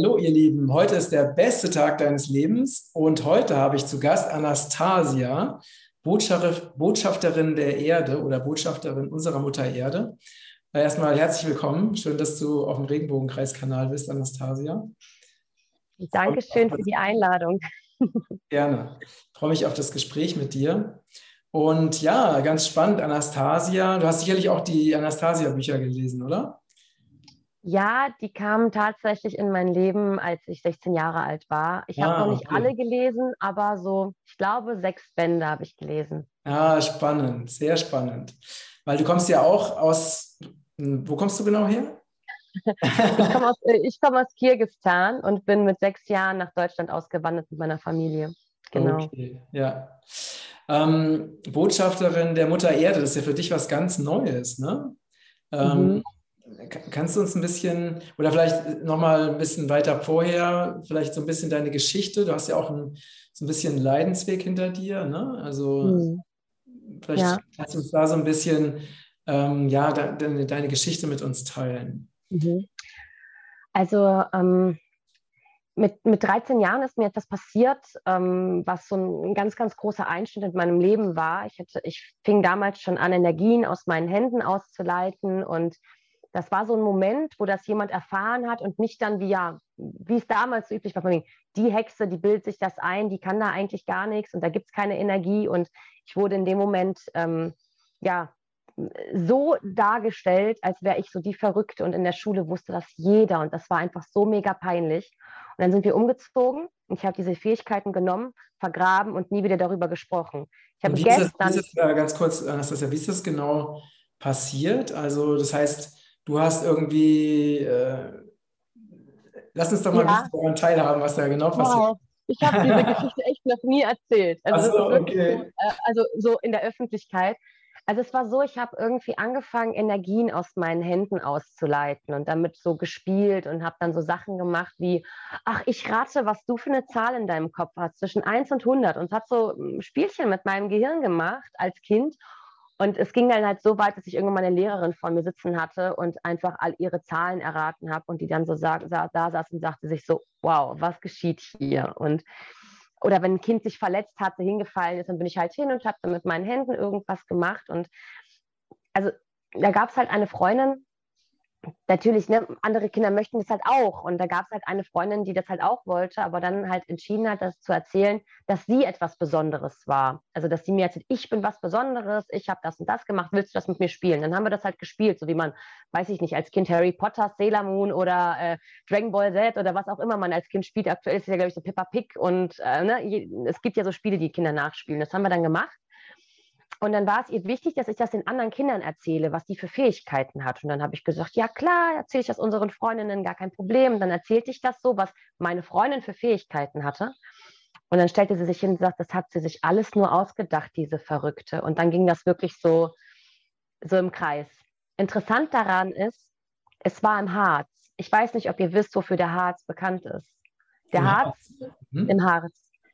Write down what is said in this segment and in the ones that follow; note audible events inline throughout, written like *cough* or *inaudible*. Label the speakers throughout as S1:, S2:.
S1: Hallo ihr Lieben, heute ist der beste Tag deines Lebens und heute habe ich zu Gast Anastasia, Botschafterin der Erde oder Botschafterin unserer Mutter Erde. Äh, erstmal herzlich willkommen, schön, dass du auf dem Regenbogenkreiskanal bist, Anastasia.
S2: Dankeschön für die Einladung. *laughs*
S1: Gerne, ich freue mich auf das Gespräch mit dir. Und ja, ganz spannend, Anastasia. Du hast sicherlich auch die Anastasia-Bücher gelesen, oder?
S2: Ja, die kamen tatsächlich in mein Leben, als ich 16 Jahre alt war. Ich habe noch nicht
S1: okay.
S2: alle gelesen, aber so, ich glaube, sechs Bände habe ich gelesen.
S1: Ja, spannend, sehr spannend. Weil du kommst ja auch aus, hm, wo kommst du genau her?
S2: Ich komme aus, *laughs* ich komm aus Kirgisistan und bin mit sechs Jahren nach Deutschland ausgewandert mit meiner Familie. Genau.
S1: Okay, ja. Ähm, Botschafterin der Mutter Erde, das ist ja für dich was ganz Neues, ne? Ähm,
S2: Mhm.
S1: Kannst du uns ein bisschen, oder vielleicht nochmal ein bisschen weiter vorher, vielleicht so ein bisschen deine Geschichte? Du hast ja auch ein, so ein bisschen Leidensweg hinter dir, ne? Also
S2: Mhm.
S1: vielleicht
S2: Ja.
S1: kannst du uns da so ein bisschen, ähm, ja, de, de, deine Geschichte mit uns teilen.
S2: Mhm. Also ähm, mit, mit 13 Jahren ist mir etwas passiert, ähm, was so ein ganz, ganz großer Einschnitt in meinem Leben war. Ich, hatte, ich fing damals schon an, Energien aus meinen Händen auszuleiten und das war so ein Moment, wo das jemand erfahren hat und nicht dann wie ja, wie es damals so üblich war, von die Hexe, die bildet sich das ein, die kann da eigentlich gar nichts und da gibt es keine Energie. Und ich wurde in dem Moment ähm, ja so dargestellt, als wäre ich so die Verrückte und in der Schule wusste das jeder und das war einfach so mega peinlich. Und dann sind wir umgezogen und ich habe diese Fähigkeiten genommen, vergraben und nie wieder darüber gesprochen. Ich habe
S1: das,
S2: gestern.
S1: wie ist das, ganz kurz, Anastasia, wie ist das genau passiert? Also, das heißt, du hast irgendwie, äh, lass uns doch mal ein
S2: Ja.
S1: bisschen daran teilhaben, was da genau passiert.
S2: Wow. Ich habe diese *laughs* Geschichte echt noch nie erzählt. Also,
S1: so, okay.
S2: so, äh, also so in der Öffentlichkeit. Also es war so, ich habe irgendwie angefangen, Energien aus meinen Händen auszuleiten und damit so gespielt und habe dann so Sachen gemacht wie, ach, ich rate, was du für eine Zahl in deinem Kopf hast, zwischen 1 und 100 und habe so ein Spielchen mit meinem Gehirn gemacht als Kind. Und es ging dann halt so weit, dass ich irgendwann meine Lehrerin vor mir sitzen hatte und einfach all ihre Zahlen erraten habe und die dann so sag, sa da saß und sagte sich so, wow, was geschieht hier? Und oder wenn ein Kind sich verletzt hat, hingefallen ist, dann bin ich halt hin und habe dann mit meinen Händen irgendwas gemacht. Und also da gab es halt eine Freundin, natürlich, ne, andere Kinder möchten das halt auch. Und da gab es halt eine Freundin, die das halt auch wollte, aber dann halt entschieden hat, das zu erzählen, dass sie etwas Besonderes war. Also, dass sie mir erzählt, ich bin was Besonderes, ich habe das und das gemacht, willst du das mit mir spielen? Dann haben wir das halt gespielt, so wie man, weiß ich nicht, als Kind Harry Potter, Sailor Moon oder äh, Dragon Ball Z oder was auch immer man als Kind spielt. Aktuell ist es ja, glaube ich, so Peppa Pig und äh, ne, es gibt ja so Spiele, die Kinder nachspielen. Das haben wir dann gemacht. Und dann war es ihr wichtig, dass ich das den anderen Kindern erzähle, was die für Fähigkeiten hat. Und dann habe ich gesagt, ja klar, erzähle ich das unseren Freundinnen, gar kein Problem. Und dann erzählte ich das so, was meine Freundin für Fähigkeiten hatte. Und dann stellte sie sich hin und sagt, das hat sie sich alles nur ausgedacht, diese Verrückte. Und dann ging das wirklich so, so im Kreis. Interessant daran ist, es war im Harz. Ich weiß nicht, ob ihr wisst, wofür der Harz bekannt ist. Der
S1: Im
S2: Harz
S1: Hm?
S2: im Harz.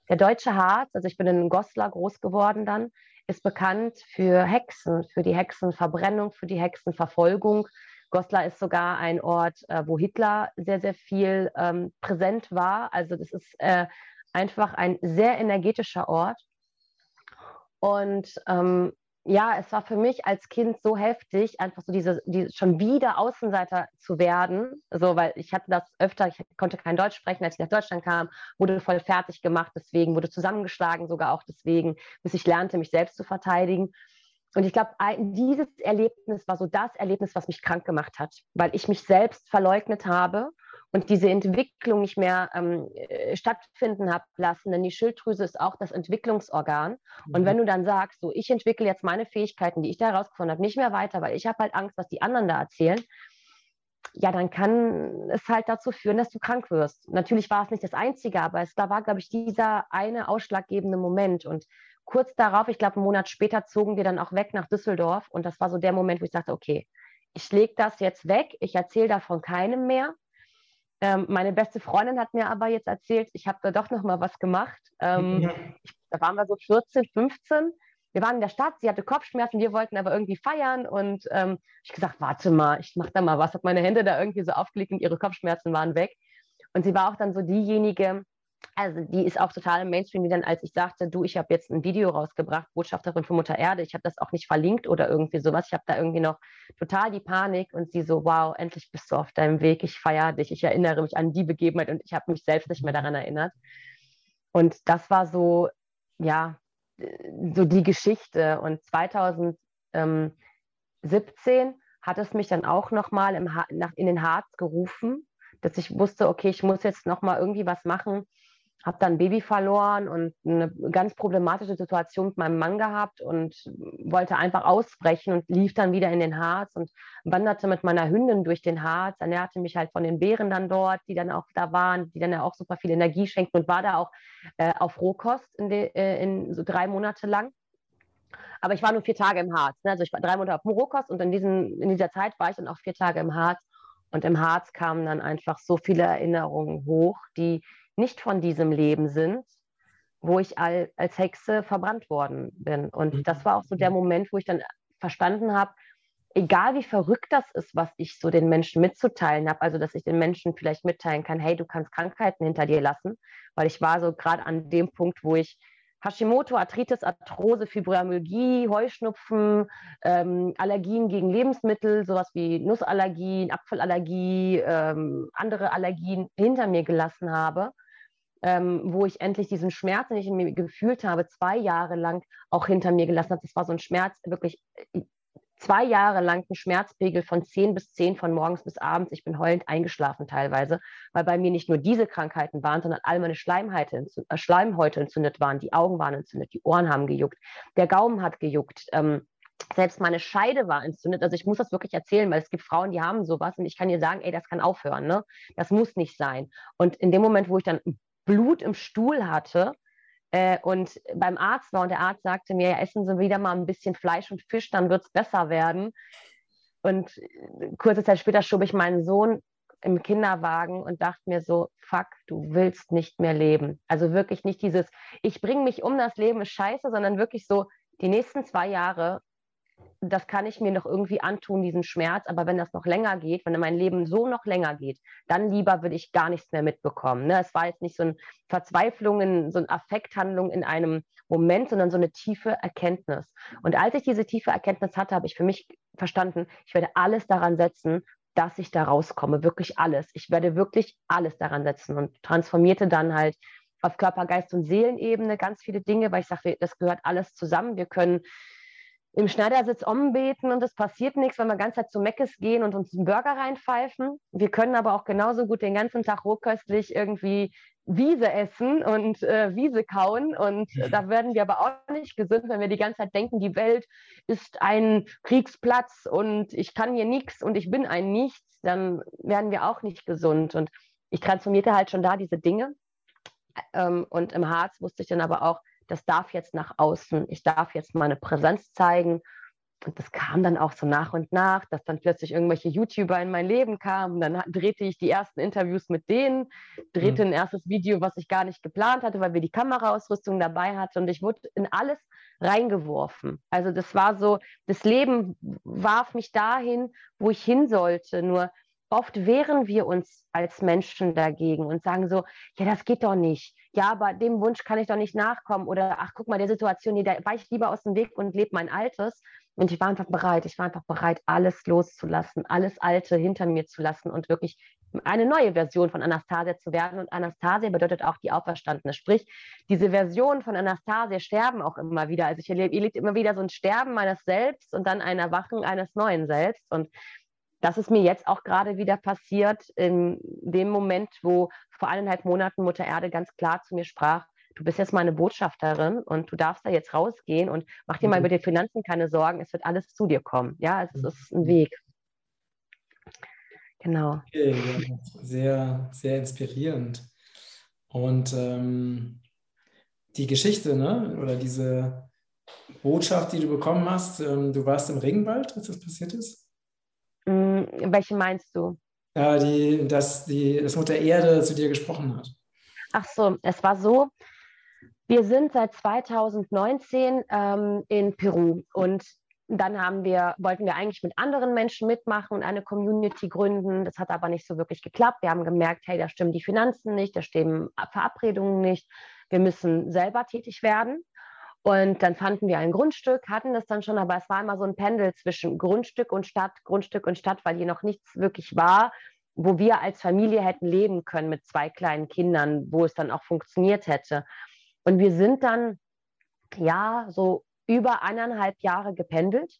S2: Der deutsche Harz, also ich bin in Goslar groß geworden dann, ist bekannt für Hexen, für die Hexenverbrennung, für die Hexenverfolgung. Goslar ist sogar ein Ort, äh, wo Hitler sehr, sehr viel ähm, präsent war. Also das ist äh, einfach ein sehr energetischer Ort. Und ähm, ja, es war für mich als Kind so heftig, einfach so diese, die, schon wieder Außenseiter zu werden. So, weil ich hatte das öfter, ich konnte kein Deutsch sprechen, als ich nach Deutschland kam, wurde voll fertig gemacht, deswegen wurde zusammengeschlagen, sogar auch deswegen, bis ich lernte, mich selbst zu verteidigen. Und ich glaube, dieses Erlebnis war so das Erlebnis, was mich krank gemacht hat, weil ich mich selbst verleugnet habe und diese Entwicklung nicht mehr ähm, äh, stattfinden habe lassen, denn die Schilddrüse ist auch das Entwicklungsorgan. Und wenn du dann sagst, so ich entwickle jetzt meine Fähigkeiten, die ich da herausgefunden habe, nicht mehr weiter, weil ich habe halt Angst, was die anderen da erzählen, ja, dann kann es halt dazu führen, dass du krank wirst. Natürlich war es nicht das Einzige, aber es da war, glaube ich, dieser eine ausschlaggebende Moment. Und kurz darauf, ich glaube, einen Monat später zogen wir dann auch weg nach Düsseldorf. Und das war so der Moment, wo ich sagte, okay, ich lege das jetzt weg, ich erzähle davon keinem mehr. Ähm, meine beste Freundin hat mir aber jetzt erzählt, ich habe da doch noch mal was gemacht. Ähm, ich, da waren wir so 14, 15. Wir waren in der Stadt, sie hatte Kopfschmerzen, wir wollten aber irgendwie feiern und ähm, ich gesagt, warte mal, ich mache da mal was, habe meine Hände da irgendwie so aufgelegt und ihre Kopfschmerzen waren weg. Und sie war auch dann so diejenige, also die ist auch total im Mainstream, die dann, als ich sagte, du, ich habe jetzt ein Video rausgebracht, Botschafterin für Mutter Erde, ich habe das auch nicht verlinkt oder irgendwie sowas. Ich habe da irgendwie noch total die Panik und sie so, wow, endlich bist du auf deinem Weg, ich feiere dich, ich erinnere mich an die Begebenheit und ich habe mich selbst nicht mehr daran erinnert. Und das war so, ja, so die Geschichte. Und 2017 hat es mich dann auch nochmal in den Harz gerufen, dass ich wusste, okay, ich muss jetzt nochmal irgendwie was machen, habe dann ein Baby verloren und eine ganz problematische Situation mit meinem Mann gehabt und wollte einfach ausbrechen und lief dann wieder in den Harz und wanderte mit meiner Hündin durch den Harz, ernährte mich halt von den Bären dann dort, die dann auch da waren, die dann ja auch super viel Energie schenkten und war da auch äh, auf Rohkost in, de, äh, in, so drei Monate lang. Aber ich war nur vier Tage im Harz. Ne? Also ich war drei Monate auf dem Rohkost und in, diesen, in dieser Zeit war ich dann auch vier Tage im Harz. Und im Harz kamen dann einfach so viele Erinnerungen hoch, die nicht von diesem Leben sind, wo ich all, als Hexe verbrannt worden bin. Und mhm. das war auch so der Moment, wo ich dann verstanden habe, egal wie verrückt das ist, was ich so den Menschen mitzuteilen habe, also dass ich den Menschen vielleicht mitteilen kann, hey, du kannst Krankheiten hinter dir lassen, weil ich war so gerade an dem Punkt, wo ich Hashimoto, Arthritis, Arthrose, Fibromyalgie, Heuschnupfen, ähm, Allergien gegen Lebensmittel, sowas wie Nussallergien, Apfelallergie, ähm, andere Allergien hinter mir gelassen habe ähm, wo ich endlich diesen Schmerz, den ich in mir gefühlt habe, zwei Jahre lang auch hinter mir gelassen habe. Das war so ein Schmerz, wirklich äh, zwei Jahre lang ein Schmerzpegel von 10 bis 10 von morgens bis abends. Ich bin heulend eingeschlafen teilweise, weil bei mir nicht nur diese Krankheiten waren, sondern all meine Schleimhäute, äh, Schleimhäute entzündet waren. Die Augen waren entzündet, die Ohren haben gejuckt, der Gaumen hat gejuckt. Ähm, selbst meine Scheide war entzündet. Also ich muss das wirklich erzählen, weil es gibt Frauen, die haben sowas und ich kann ihr sagen, ey, das kann aufhören, ne? Das muss nicht sein. Und in dem Moment, wo ich dann Blut im Stuhl hatte äh, und beim Arzt war und der Arzt sagte mir, ja, essen Sie wieder mal ein bisschen Fleisch und Fisch, dann wird es besser werden. Und äh, kurze Zeit später schob ich meinen Sohn im Kinderwagen und dachte mir so, fuck, du willst nicht mehr leben. Also wirklich nicht dieses, ich bringe mich um, das Leben ist scheiße, sondern wirklich so, die nächsten zwei Jahre das kann ich mir noch irgendwie antun, diesen Schmerz. Aber wenn das noch länger geht, wenn mein Leben so noch länger geht, dann lieber würde ich gar nichts mehr mitbekommen. Ne? Es war jetzt nicht so eine Verzweiflung, in, so eine Affekthandlung in einem Moment, sondern so eine tiefe Erkenntnis. Und als ich diese tiefe Erkenntnis hatte, habe ich für mich verstanden, ich werde alles daran setzen, dass ich da rauskomme. Wirklich alles. Ich werde wirklich alles daran setzen und transformierte dann halt auf Körper, Geist und Seelenebene ganz viele Dinge, weil ich sage, das gehört alles zusammen. Wir können im Schneidersitz umbeten und es passiert nichts, wenn wir ganz Zeit zu Meckes gehen und uns einen Burger reinpfeifen. Wir können aber auch genauso gut den ganzen Tag rohköstlich irgendwie Wiese essen und äh, Wiese kauen. Und ja. da werden wir aber auch nicht gesund, wenn wir die ganze Zeit denken, die Welt ist ein Kriegsplatz und ich kann hier nichts und ich bin ein Nichts, dann werden wir auch nicht gesund. Und ich transformierte halt schon da diese Dinge. Ähm, und im Harz wusste ich dann aber auch, das darf jetzt nach außen, ich darf jetzt meine Präsenz zeigen. Und das kam dann auch so nach und nach, dass dann plötzlich irgendwelche YouTuber in mein Leben kamen. Dann drehte ich die ersten Interviews mit denen, drehte mhm. ein erstes Video, was ich gar nicht geplant hatte, weil wir die Kameraausrüstung dabei hatten. Und ich wurde in alles reingeworfen. Also das war so, das Leben warf mich dahin, wo ich hin sollte. Nur oft wehren wir uns als Menschen dagegen und sagen so, ja, das geht doch nicht. Ja, aber dem Wunsch kann ich doch nicht nachkommen. Oder ach, guck mal, der Situation, da weiche ich lieber aus dem Weg und lebe mein Altes. Und ich war einfach bereit, ich war einfach bereit, alles loszulassen, alles Alte hinter mir zu lassen und wirklich eine neue Version von Anastasia zu werden. Und Anastasia bedeutet auch die Auferstandene. Sprich, diese Version von Anastasia sterben auch immer wieder. Also ich erlebe immer wieder so ein Sterben meines Selbst und dann ein Erwachen eines neuen Selbst. Und das ist mir jetzt auch gerade wieder passiert, in dem Moment, wo vor eineinhalb Monaten Mutter Erde ganz klar zu mir sprach, du bist jetzt meine Botschafterin und du darfst da jetzt rausgehen und mach dir mhm. mal über die Finanzen keine Sorgen, es wird alles zu dir kommen. Ja, es mhm. ist ein Weg. Genau.
S1: Okay, ja, sehr, sehr inspirierend. Und ähm, die Geschichte, ne, oder diese Botschaft, die du bekommen hast, ähm, du warst im Regenwald, als das passiert ist?
S2: Hm, welche meinst du?
S1: Ja, die, dass, die, dass Mutter Erde zu dir gesprochen hat.
S2: Ach so, es war so, wir sind seit 2019 ähm, in Peru und dann haben wir, wollten wir eigentlich mit anderen Menschen mitmachen und eine Community gründen. Das hat aber nicht so wirklich geklappt. Wir haben gemerkt, hey, da stimmen die Finanzen nicht, da stimmen Verabredungen nicht. Wir müssen selber tätig werden. Und dann fanden wir ein Grundstück, hatten das dann schon, aber es war immer so ein Pendel zwischen Grundstück und Stadt, Grundstück und Stadt, weil hier noch nichts wirklich war, wo wir als Familie hätten leben können mit zwei kleinen Kindern, wo es dann auch funktioniert hätte. Und wir sind dann, ja, so über eineinhalb Jahre gependelt,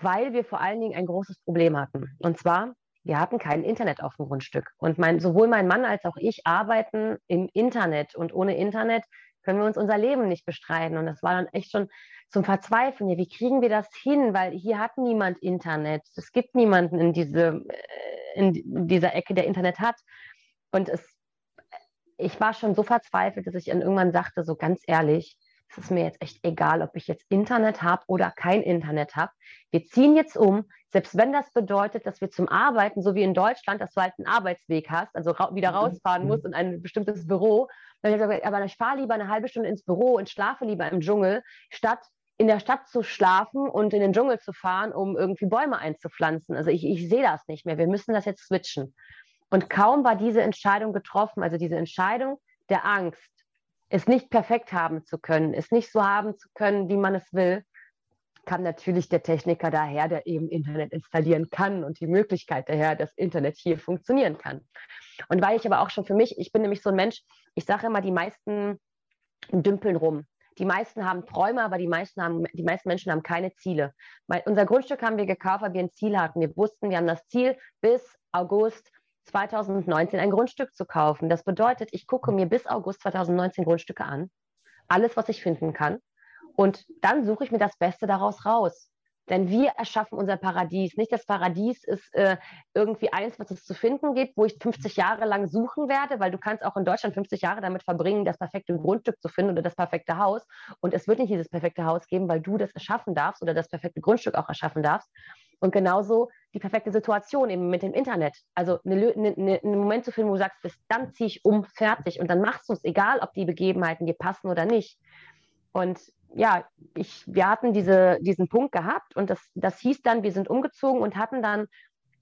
S2: weil wir vor allen Dingen ein großes Problem hatten. Und zwar, wir hatten kein Internet auf dem Grundstück. Und mein, sowohl mein Mann als auch ich arbeiten im Internet. Und ohne Internet können wir uns unser Leben nicht bestreiten. Und das war dann echt schon zum Verzweifeln. Ja, wie kriegen wir das hin? Weil hier hat niemand Internet. Es gibt niemanden in, diese, äh, in dieser Ecke, der Internet hat. Und es, ich war schon so verzweifelt, dass ich dann irgendwann sagte, so ganz ehrlich, es ist mir jetzt echt egal, ob ich jetzt Internet habe oder kein Internet habe. Wir ziehen jetzt um, selbst wenn das bedeutet, dass wir zum Arbeiten, so wie in Deutschland, dass du halt einen Arbeitsweg hast, also ra wieder mhm. rausfahren musst in ein bestimmtes Büro. Habe ich gesagt, aber ich fahre lieber eine halbe Stunde ins Büro und schlafe lieber im Dschungel, statt in der Stadt zu schlafen und in den Dschungel zu fahren, um irgendwie Bäume einzupflanzen. Also ich, ich sehe das nicht mehr. Wir müssen das jetzt switchen. Und kaum war diese Entscheidung getroffen, also diese Entscheidung der Angst, es nicht perfekt haben zu können, es nicht so haben zu können, wie man es will, kam natürlich der Techniker daher, der eben Internet installieren kann und die Möglichkeit daher, dass Internet hier funktionieren kann. Und weil ich aber auch schon für mich, ich bin nämlich so ein Mensch, ich sage immer, die meisten dümpeln rum. Die meisten haben Träume, aber die meisten, haben, die meisten Menschen haben keine Ziele. Weil unser Grundstück haben wir gekauft, weil wir ein Ziel hatten. Wir wussten, wir haben das Ziel, bis August 2019 ein Grundstück zu kaufen. Das bedeutet, ich gucke mir bis August 2019 Grundstücke an, alles, was ich finden kann, und dann suche ich mir das Beste daraus raus. Denn wir erschaffen unser Paradies. Nicht das Paradies ist äh, irgendwie eins, was es zu finden gibt, wo ich 50 Jahre lang suchen werde, weil du kannst auch in Deutschland 50 Jahre damit verbringen, das perfekte Grundstück zu finden oder das perfekte Haus. Und es wird nicht dieses perfekte Haus geben, weil du das erschaffen darfst oder das perfekte Grundstück auch erschaffen darfst. Und genauso die perfekte Situation eben mit dem Internet. Also eine, eine, eine, einen Moment zu finden, wo du sagst, bis dann ziehe ich um, fertig. Und dann machst du es, egal ob die Begebenheiten dir passen oder nicht. Und ja, ich, wir hatten diese, diesen Punkt gehabt und das, das hieß dann, wir sind umgezogen und hatten dann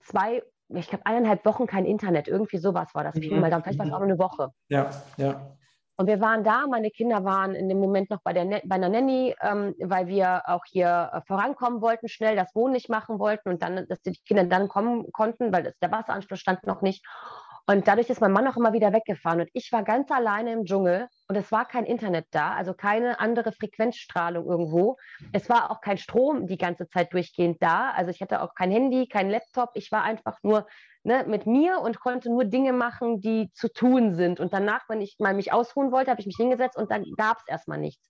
S2: zwei, ich glaube, eineinhalb Wochen kein Internet. Irgendwie sowas war das. Mhm. Mal dann, vielleicht war es auch nur eine Woche.
S1: Ja, ja.
S2: Und wir waren da, meine Kinder waren in dem Moment noch bei, der, bei einer Nanny, ähm, weil wir auch hier äh, vorankommen wollten, schnell das Wohnen nicht machen wollten und dann, dass die Kinder dann kommen konnten, weil das, der Wasseranschluss stand noch nicht. Und dadurch ist mein Mann auch immer wieder weggefahren. Und ich war ganz alleine im Dschungel und es war kein Internet da, also keine andere Frequenzstrahlung irgendwo. Es war auch kein Strom die ganze Zeit durchgehend da. Also ich hatte auch kein Handy, kein Laptop. Ich war einfach nur ne, mit mir und konnte nur Dinge machen, die zu tun sind. Und danach, wenn ich mal mich ausruhen wollte, habe ich mich hingesetzt und dann gab es erstmal nichts.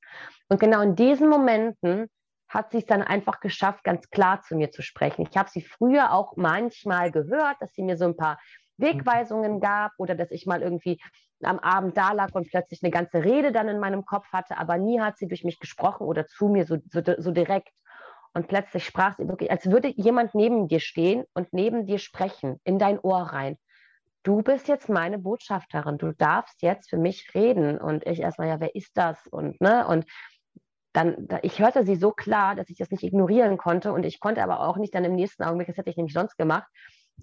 S2: Und genau in diesen Momenten hat sie es dann einfach geschafft, ganz klar zu mir zu sprechen. Ich habe sie früher auch manchmal gehört, dass sie mir so ein paar Wegweisungen gab oder dass ich mal irgendwie am Abend da lag und plötzlich eine ganze Rede dann in meinem Kopf hatte, aber nie hat sie durch mich gesprochen oder zu mir so, so, so direkt. Und plötzlich sprach sie wirklich, als würde jemand neben dir stehen und neben dir sprechen, in dein Ohr rein. Du bist jetzt meine Botschafterin, du darfst jetzt für mich reden. Und ich erstmal, ja, wer ist das? Und, ne, und dann, ich hörte sie so klar, dass ich das nicht ignorieren konnte. Und ich konnte aber auch nicht dann im nächsten Augenblick, das hätte ich nämlich sonst gemacht,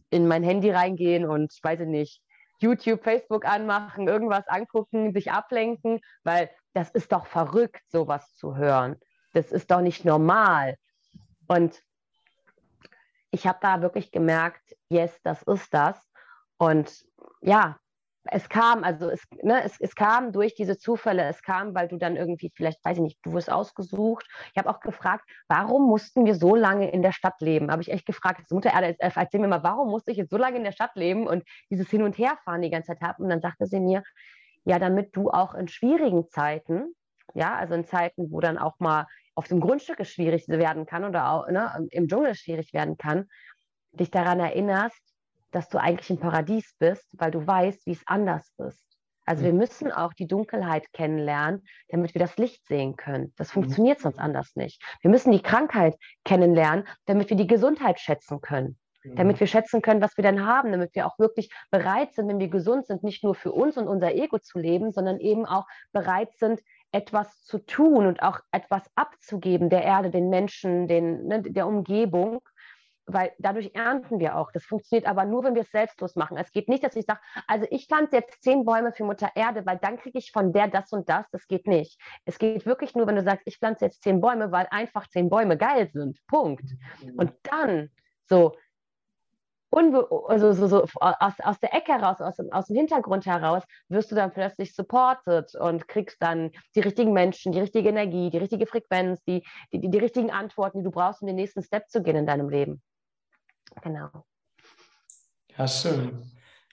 S2: in mein Handy reingehen und, ich weiß nicht, YouTube, Facebook anmachen, irgendwas angucken, sich ablenken, weil das ist doch verrückt, sowas zu hören. Das ist doch nicht normal. Und ich habe da wirklich gemerkt, yes, das ist das. Und ja, es kam, also es, ne, es, es kam durch diese Zufälle, es kam, weil du dann irgendwie, vielleicht, weiß ich nicht, du wirst ausgesucht. Ich habe auch gefragt, warum mussten wir so lange in der Stadt leben? Habe ich echt gefragt, Mutter Erde, erzähl mir mal, warum musste ich jetzt so lange in der Stadt leben und dieses Hin- und Herfahren die ganze Zeit haben? Und dann sagte sie mir, ja, damit du auch in schwierigen Zeiten, ja, also in Zeiten, wo dann auch mal auf dem Grundstück es schwierig werden kann oder auch ne, im Dschungel schwierig werden kann, dich daran erinnerst, dass du eigentlich im Paradies bist, weil du weißt, wie es anders ist. Also wir müssen auch die Dunkelheit kennenlernen, damit wir das Licht sehen können. Das mhm. funktioniert sonst anders nicht. Wir müssen die Krankheit kennenlernen, damit wir die Gesundheit schätzen können. Damit mhm. wir schätzen können, was wir dann haben, damit wir auch wirklich bereit sind, wenn wir gesund sind, nicht nur für uns und unser Ego zu leben, sondern eben auch bereit sind, etwas zu tun und auch etwas abzugeben der Erde, den Menschen, den, ne, der Umgebung, weil dadurch ernten wir auch. Das funktioniert aber nur, wenn wir es selbstlos machen. Es geht nicht, dass ich sage, also ich pflanze jetzt zehn Bäume für Mutter Erde, weil dann kriege ich von der das und das. Das geht nicht. Es geht wirklich nur, wenn du sagst, ich pflanze jetzt zehn Bäume, weil einfach zehn Bäume geil sind. Punkt. Mhm. Und dann so, also so, so aus, aus der Ecke heraus, aus, aus dem Hintergrund heraus, wirst du dann plötzlich supported und kriegst dann die richtigen Menschen, die richtige Energie, die richtige Frequenz, die, die, die, die richtigen Antworten, die du brauchst, um den nächsten Step zu gehen in deinem Leben. Genau.
S1: Ja, schön.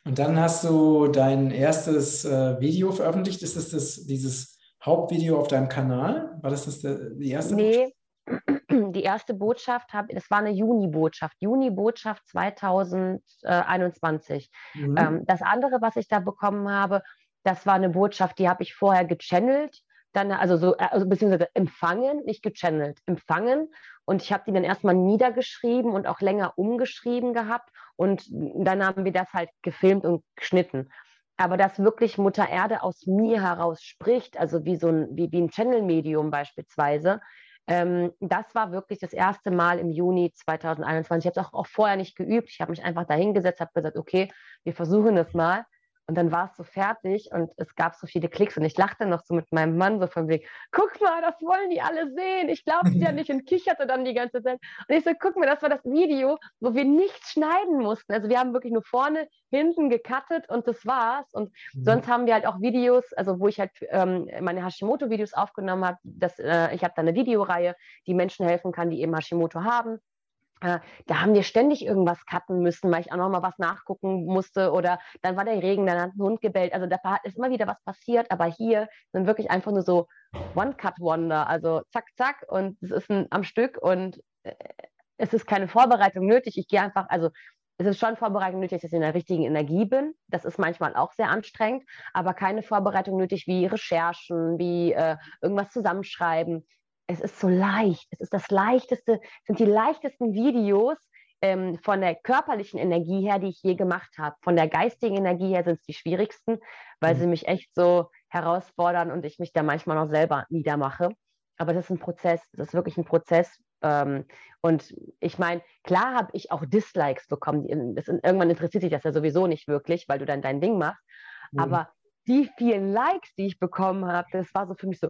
S1: Und dann hast du dein erstes äh, Video veröffentlicht. Ist das, das dieses Hauptvideo auf deinem Kanal? War das, das der, die erste?
S2: Nee, *clears throat* die erste Botschaft, hab, das war eine Juni-Botschaft, Juni-Botschaft 2021. Mhm. Ähm, das andere, was ich da bekommen habe, das war eine Botschaft, die habe ich vorher gechannelt, dann also so, also beziehungsweise empfangen, nicht gechannelt, empfangen. Und ich habe die dann erstmal niedergeschrieben und auch länger umgeschrieben gehabt. Und dann haben wir das halt gefilmt und geschnitten. Aber dass wirklich Mutter Erde aus mir heraus spricht, also wie so ein, wie, wie ein Channel-Medium beispielsweise, ähm, das war wirklich das erste Mal im Juni 2021. Ich habe es auch, auch vorher nicht geübt. Ich habe mich einfach dahingesetzt, habe gesagt, okay, wir versuchen es mal. Und dann war es so fertig und es gab so viele Klicks und ich lachte noch so mit meinem Mann so vom Weg, guck mal, das wollen die alle sehen. Ich glaube ja nicht und kicherte dann die ganze Zeit. Und ich so, guck mal, das war das Video, wo wir nichts schneiden mussten. Also wir haben wirklich nur vorne, hinten gecuttet und das war's. Und mhm. sonst haben wir halt auch Videos, also wo ich halt ähm, meine Hashimoto-Videos aufgenommen habe. Äh, ich habe da eine Videoreihe, die Menschen helfen kann, die eben Hashimoto haben. Äh, da haben wir ständig irgendwas cutten müssen, weil ich auch noch mal was nachgucken musste oder dann war der Regen, dann hat ein Hund gebellt. Also da ist immer wieder was passiert, aber hier sind wirklich einfach nur so One-Cut-Wonder, also zack, zack und es ist ein, am Stück und äh, es ist keine Vorbereitung nötig. Ich gehe einfach, also es ist schon Vorbereitung nötig, dass ich in der richtigen Energie bin. Das ist manchmal auch sehr anstrengend, aber keine Vorbereitung nötig wie Recherchen, wie äh, irgendwas zusammenschreiben es ist so leicht. Es ist das leichteste, sind die leichtesten Videos ähm, von der körperlichen Energie her, die ich je gemacht habe. Von der geistigen Energie her sind es die schwierigsten, weil mhm. sie mich echt so herausfordern und ich mich da manchmal noch selber niedermache. Aber das ist ein Prozess, das ist wirklich ein Prozess. Ähm, und ich meine, klar habe ich auch Dislikes bekommen. Das, irgendwann interessiert sich das ja sowieso nicht wirklich, weil du dann dein Ding machst. Mhm. Aber die vielen Likes, die ich bekommen habe, das war so für mich so,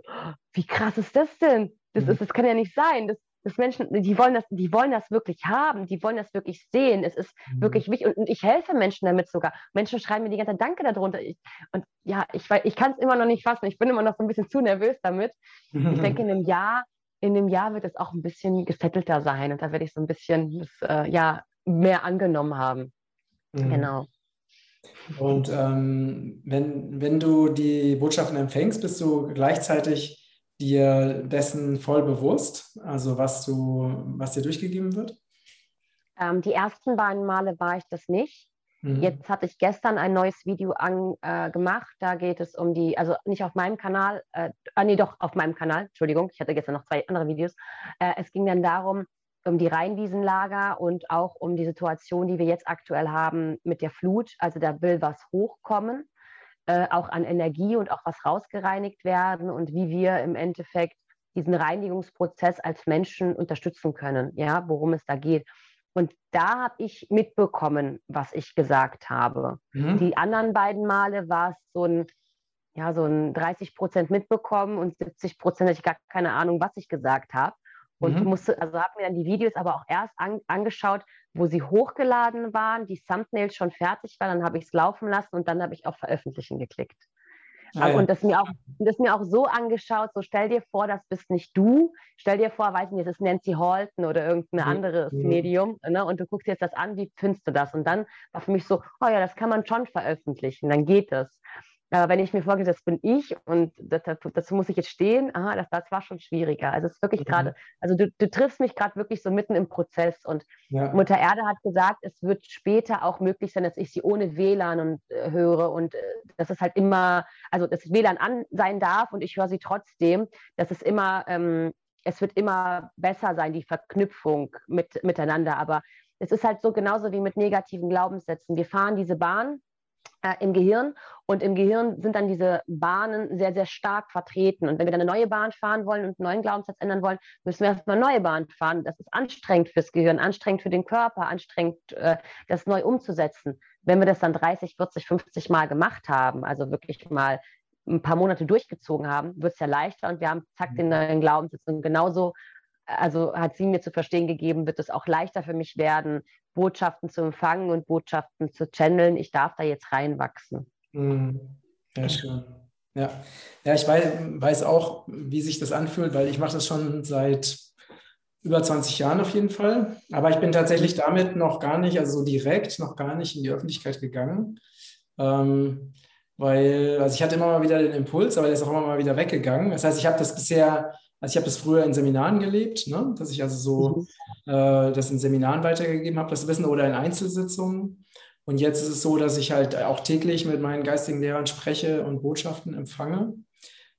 S2: wie krass ist das denn? Das, mhm. ist, das kann ja nicht sein. Das, das Menschen, die wollen das, die wollen das wirklich haben, die wollen das wirklich sehen. Es ist mhm. wirklich wichtig. Und, und, ich helfe Menschen damit sogar. Menschen schreiben mir die ganze Zeit Danke darunter. Ich, und ja, ich, ich kann es immer noch nicht fassen. Ich bin immer noch so ein bisschen zu nervös damit. Mhm. Ich denke, in einem *laughs* Jahr, in einem Jahr wird es auch ein bisschen gesettelter sein. Und da werde ich so ein bisschen das, äh, ja, mehr angenommen haben. Mhm. Genau.
S1: Und ähm, wenn, wenn du die Botschaften empfängst, bist du gleichzeitig dir dessen voll bewusst, also was du, was dir durchgegeben wird?
S2: Ähm, die ersten beiden Male war ich das nicht. Mhm. Jetzt hatte ich gestern ein neues Video an, äh, gemacht. Da geht es um die, also nicht auf meinem Kanal, äh, ah, nee, doch auf meinem Kanal, Entschuldigung, ich hatte gestern noch zwei andere Videos. Äh, es ging dann darum, um die Rheinwiesenlager und auch um die Situation, die wir jetzt aktuell haben mit der Flut. Also da will was hochkommen, äh, auch an Energie und auch was rausgereinigt werden und wie wir im Endeffekt diesen Reinigungsprozess als Menschen unterstützen können, ja, worum es da geht. Und da habe ich mitbekommen, was ich gesagt habe. Mhm. Die anderen beiden Male war es so ein, ja, so ein 30 Prozent mitbekommen und 70 Prozent hatte ich gar keine Ahnung, was ich gesagt habe. Und mhm. musste, also habe mir dann die Videos aber auch erst an, angeschaut, wo sie hochgeladen waren, die Thumbnails schon fertig waren, dann habe ich es laufen lassen und dann habe ich auf Veröffentlichen geklickt. Ah, ja. Und das mir, auch, das mir auch so angeschaut, so stell dir vor, das bist nicht du. Stell dir vor, weiß nicht, das ist Nancy Halton oder irgendein mhm. anderes. Medium. Ne? Und du guckst jetzt das an, wie findest du das? Und dann war für mich so, oh ja, das kann man schon veröffentlichen, dann geht es. Aber wenn ich mir vorstelle, das bin ich und dazu muss ich jetzt stehen, aha, das, das war schon schwieriger. Also es ist wirklich mhm. gerade, also du, du triffst mich gerade wirklich so mitten im Prozess und ja. Mutter Erde hat gesagt, es wird später auch möglich sein, dass ich sie ohne WLAN und, äh, höre und äh, dass es halt immer, also dass WLAN an sein darf und ich höre sie trotzdem, dass es immer, ähm, es wird immer besser sein, die Verknüpfung mit, miteinander. Aber es ist halt so genauso wie mit negativen Glaubenssätzen. Wir fahren diese Bahn äh, im Gehirn. Und im Gehirn sind dann diese Bahnen sehr, sehr stark vertreten. Und wenn wir dann eine neue Bahn fahren wollen und einen neuen Glaubenssatz ändern wollen, müssen wir erstmal eine neue Bahn fahren. Das ist anstrengend fürs Gehirn, anstrengend für den Körper, anstrengend, äh, das neu umzusetzen. Wenn wir das dann 30, 40, 50 Mal gemacht haben, also wirklich mal ein paar Monate durchgezogen haben, wird es ja leichter und wir haben zack den neuen Glaubenssatz. Und genauso also hat sie mir zu verstehen gegeben, wird es auch leichter für mich werden, Botschaften zu empfangen und Botschaften zu channeln. Ich darf da jetzt reinwachsen.
S1: Mhm. Ja, schön. Ja, ja ich weiß, weiß auch, wie sich das anfühlt, weil ich mache das schon seit über 20 Jahren auf jeden Fall. Aber ich bin tatsächlich damit noch gar nicht, also so direkt, noch gar nicht in die Öffentlichkeit gegangen. Ähm, weil, also ich hatte immer mal wieder den Impuls, aber der ist auch immer mal wieder weggegangen. Das heißt, ich habe das bisher also ich habe das früher in Seminaren gelebt, ne? dass ich also so mhm. äh, das in Seminaren weitergegeben habe, das Wissen oder in Einzelsitzungen. Und jetzt ist es so, dass ich halt auch täglich mit meinen geistigen Lehrern spreche und Botschaften empfange.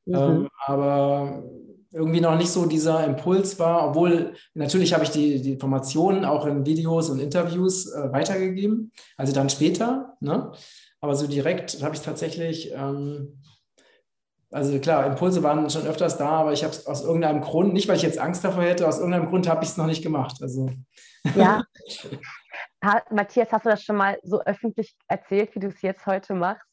S1: Mhm. Ähm, aber irgendwie noch nicht so dieser Impuls war, obwohl natürlich habe ich die, die Informationen auch in Videos und Interviews äh, weitergegeben, also dann später. Ne? Aber so direkt habe ich tatsächlich ähm, also klar, Impulse waren schon öfters da, aber ich habe es aus irgendeinem Grund, nicht weil ich jetzt Angst davor hätte, aus irgendeinem Grund habe ich es noch nicht gemacht. Also.
S2: Ja. *laughs* Matthias, hast du das schon mal so öffentlich erzählt, wie du es jetzt heute machst?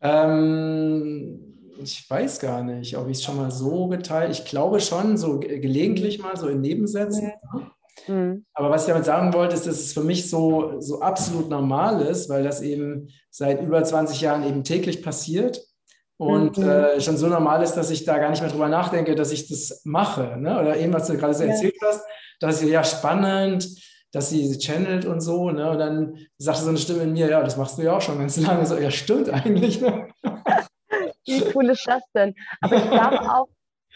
S1: Ähm, ich weiß gar nicht, ob ich es schon mal so geteilt. Ich glaube schon, so gelegentlich mal, so in Nebensätzen. Mhm. Aber was ich damit sagen wollte, ist, dass es für mich so, so absolut normal ist, weil das eben seit über 20 Jahren eben täglich passiert und mhm. äh, schon so normal ist, dass ich da gar nicht mehr drüber nachdenke, dass ich das mache. Ne? Oder eben, was du gerade so ja. erzählt hast, dass ich, ja, spannend, dass sie channelt und so. Ne? Und dann sagte so eine Stimme in mir, ja, das machst du ja auch schon ganz *laughs* lange. So, ja, stimmt eigentlich. Ne? *laughs*
S2: Wie cool ist das denn? Aber ich glaube auch,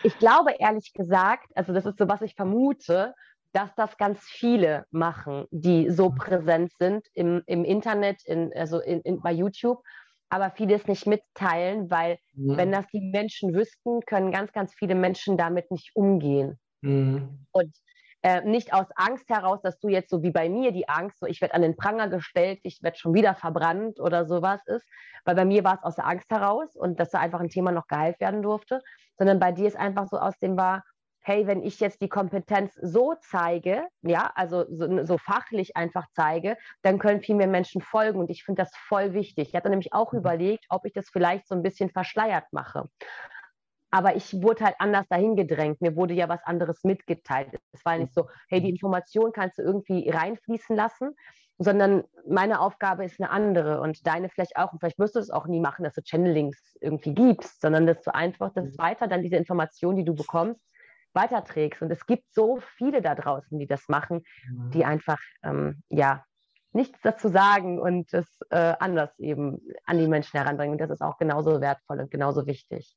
S2: ich glaube ehrlich gesagt, also das ist so, was ich vermute, dass das ganz viele machen, die so präsent sind im, im Internet, in, also in, in, bei YouTube aber vieles nicht mitteilen, weil mhm. wenn das die Menschen wüssten, können ganz, ganz viele Menschen damit nicht umgehen. Mhm. Und äh, nicht aus Angst heraus, dass du jetzt so wie bei mir die Angst, so ich werde an den Pranger gestellt, ich werde schon wieder verbrannt oder sowas ist, weil bei mir war es aus der Angst heraus und dass da einfach ein Thema noch geheilt werden durfte, sondern bei dir ist einfach so aus dem war, hey, wenn ich jetzt die Kompetenz so zeige, ja, also so, so, fachlich einfach zeige, dann können viel mehr Menschen folgen und ich finde das voll wichtig. Ich hatte nämlich auch mhm. überlegt, ob ich das vielleicht so ein bisschen verschleiert mache. Aber ich wurde halt anders dahin gedrängt. Mir wurde ja was anderes mitgeteilt. Es war nicht so, hey, die Information kannst du irgendwie reinfließen lassen, sondern meine Aufgabe ist eine andere und deine vielleicht auch. Und vielleicht wirst du es auch nie machen, dass du Channelings irgendwie gibst, sondern dass du einfach das mhm. weiter dann diese Information, die du bekommst, weiterträgst. Und es gibt so viele da draußen, die das machen, die einfach, ähm, ja, nichts dazu sagen und es äh, anders eben an die Menschen heranbringen. Und das ist auch genauso wertvoll und genauso wichtig.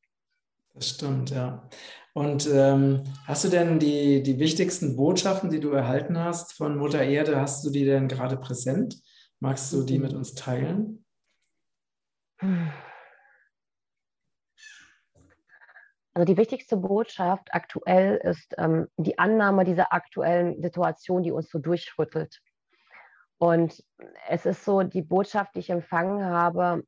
S1: Das stimmt, ja. Und ähm, hast du denn die, die wichtigsten Botschaften, die du erhalten hast von Mutter Erde, hast du die denn gerade präsent? Magst du die mhm. mit uns teilen? Hm.
S2: Also die wichtigste Botschaft aktuell ist ähm, die Annahme dieser aktuellen Situation, die uns so durchrüttelt. Und es ist so die Botschaft, die ich empfangen habe,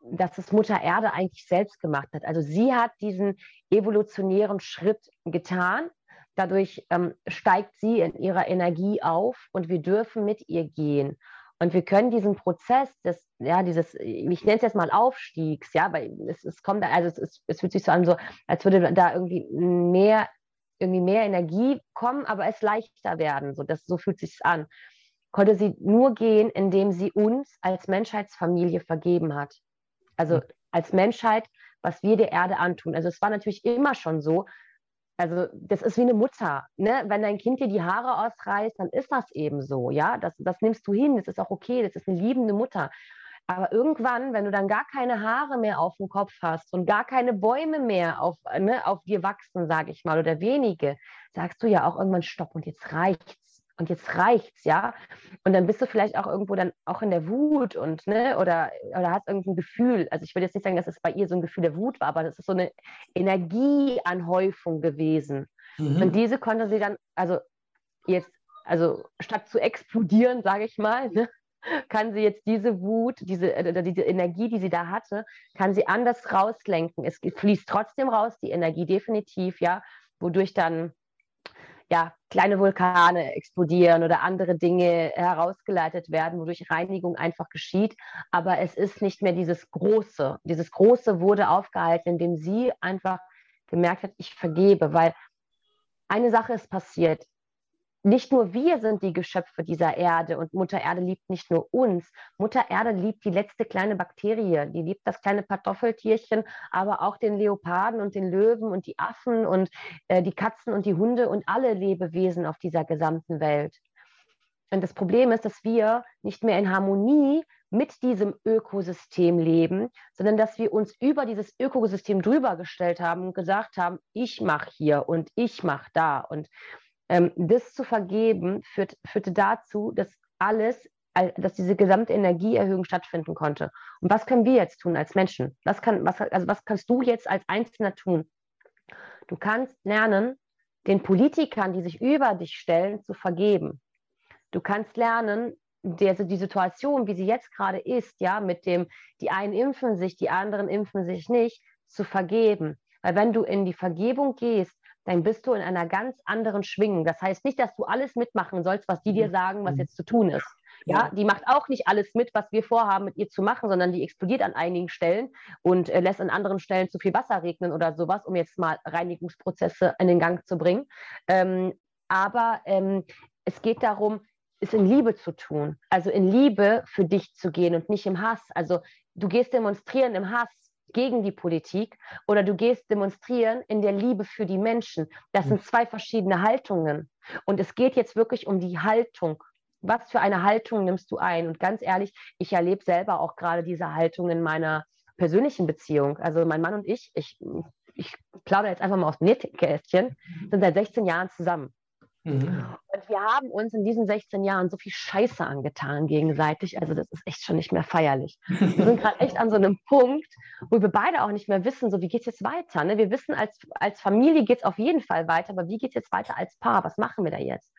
S2: dass es Mutter Erde eigentlich selbst gemacht hat. Also sie hat diesen evolutionären Schritt getan. Dadurch ähm, steigt sie in ihrer Energie auf und wir dürfen mit ihr gehen. Und wir können diesen Prozess des, ja, dieses, ich nenne es jetzt mal Aufstiegs, ja, weil es, es kommt, also es, es, es fühlt sich so an, so, als würde da irgendwie mehr, irgendwie mehr Energie kommen, aber es leichter werden. So, das, so fühlt sich an. Konnte sie nur gehen, indem sie uns als Menschheitsfamilie vergeben hat. Also als Menschheit, was wir der Erde antun. Also es war natürlich immer schon so, also das ist wie eine Mutter. Ne? Wenn dein Kind dir die Haare ausreißt, dann ist das eben so. Ja, das, das nimmst du hin. Das ist auch okay. Das ist eine liebende Mutter. Aber irgendwann, wenn du dann gar keine Haare mehr auf dem Kopf hast und gar keine Bäume mehr auf, ne, auf dir wachsen, sage ich mal, oder wenige, sagst du ja auch irgendwann Stopp und jetzt reicht's und jetzt reicht's, ja. Und dann bist du vielleicht auch irgendwo dann auch in der Wut und, ne, oder, oder hast irgendein Gefühl. Also ich würde jetzt nicht sagen, dass es bei ihr so ein Gefühl der Wut war, aber das ist so eine Energieanhäufung gewesen. Mhm. Und diese konnte sie dann, also jetzt, also statt zu explodieren, sage ich mal, ne, kann sie jetzt diese Wut, diese, äh, diese Energie, die sie da hatte, kann sie anders rauslenken. Es fließt trotzdem raus, die Energie definitiv, ja, wodurch dann ja, kleine Vulkane explodieren oder andere Dinge herausgeleitet werden, wodurch Reinigung einfach geschieht. Aber es ist nicht mehr dieses Große. Dieses Große wurde aufgehalten, indem sie einfach gemerkt hat, ich vergebe, weil eine Sache ist passiert nicht nur wir sind die Geschöpfe dieser Erde und Mutter Erde liebt nicht nur uns. Mutter Erde liebt die letzte kleine Bakterie, die liebt das kleine Kartoffeltierchen, aber auch den Leoparden und den Löwen und die Affen und äh, die Katzen und die Hunde und alle Lebewesen auf dieser gesamten Welt. Und das Problem ist, dass wir nicht mehr in Harmonie mit diesem Ökosystem leben, sondern dass wir uns über dieses Ökosystem drüber gestellt haben und gesagt haben, ich mache hier und ich mache da. Und ähm, das zu vergeben führt, führte dazu, dass alles, dass diese gesamte Energieerhöhung stattfinden konnte. Und was können wir jetzt tun als Menschen? Was, kann, was, also was kannst du jetzt als Einzelner tun? Du kannst lernen, den Politikern, die sich über dich stellen, zu vergeben. Du kannst lernen, der, die Situation, wie sie jetzt gerade ist, ja, mit dem, die einen impfen sich, die anderen impfen sich nicht, zu vergeben. Weil wenn du in die Vergebung gehst, dann bist du in einer ganz anderen Schwingung. Das heißt nicht, dass du alles mitmachen sollst, was die dir mhm. sagen, was mhm. jetzt zu tun ist. Ja, die macht auch nicht alles mit, was wir vorhaben, mit ihr zu machen, sondern die explodiert an einigen Stellen und äh, lässt an anderen Stellen zu viel Wasser regnen oder sowas, um jetzt mal Reinigungsprozesse in den Gang zu bringen. Ähm, aber ähm, es geht darum, es in Liebe zu tun, also in Liebe für dich zu gehen und nicht im Hass. Also du gehst demonstrieren im Hass, gegen die Politik oder du gehst demonstrieren in der Liebe für die Menschen. Das sind hm. zwei verschiedene Haltungen. Und es geht jetzt wirklich um die Haltung. Was für eine Haltung nimmst du ein? Und ganz ehrlich, ich erlebe selber auch gerade diese Haltung in meiner persönlichen Beziehung. Also mein Mann und ich, ich, ich plaudere jetzt einfach mal aus dem Nähkästchen, sind seit 16 Jahren zusammen. Mhm. Und wir haben uns in diesen 16 Jahren so viel Scheiße angetan gegenseitig. Also das ist echt schon nicht mehr feierlich. Wir sind gerade echt an so einem Punkt, wo wir beide auch nicht mehr wissen, so wie geht es jetzt weiter. Ne? Wir wissen, als, als Familie geht es auf jeden Fall weiter, aber wie geht es jetzt weiter als Paar? Was machen wir da jetzt?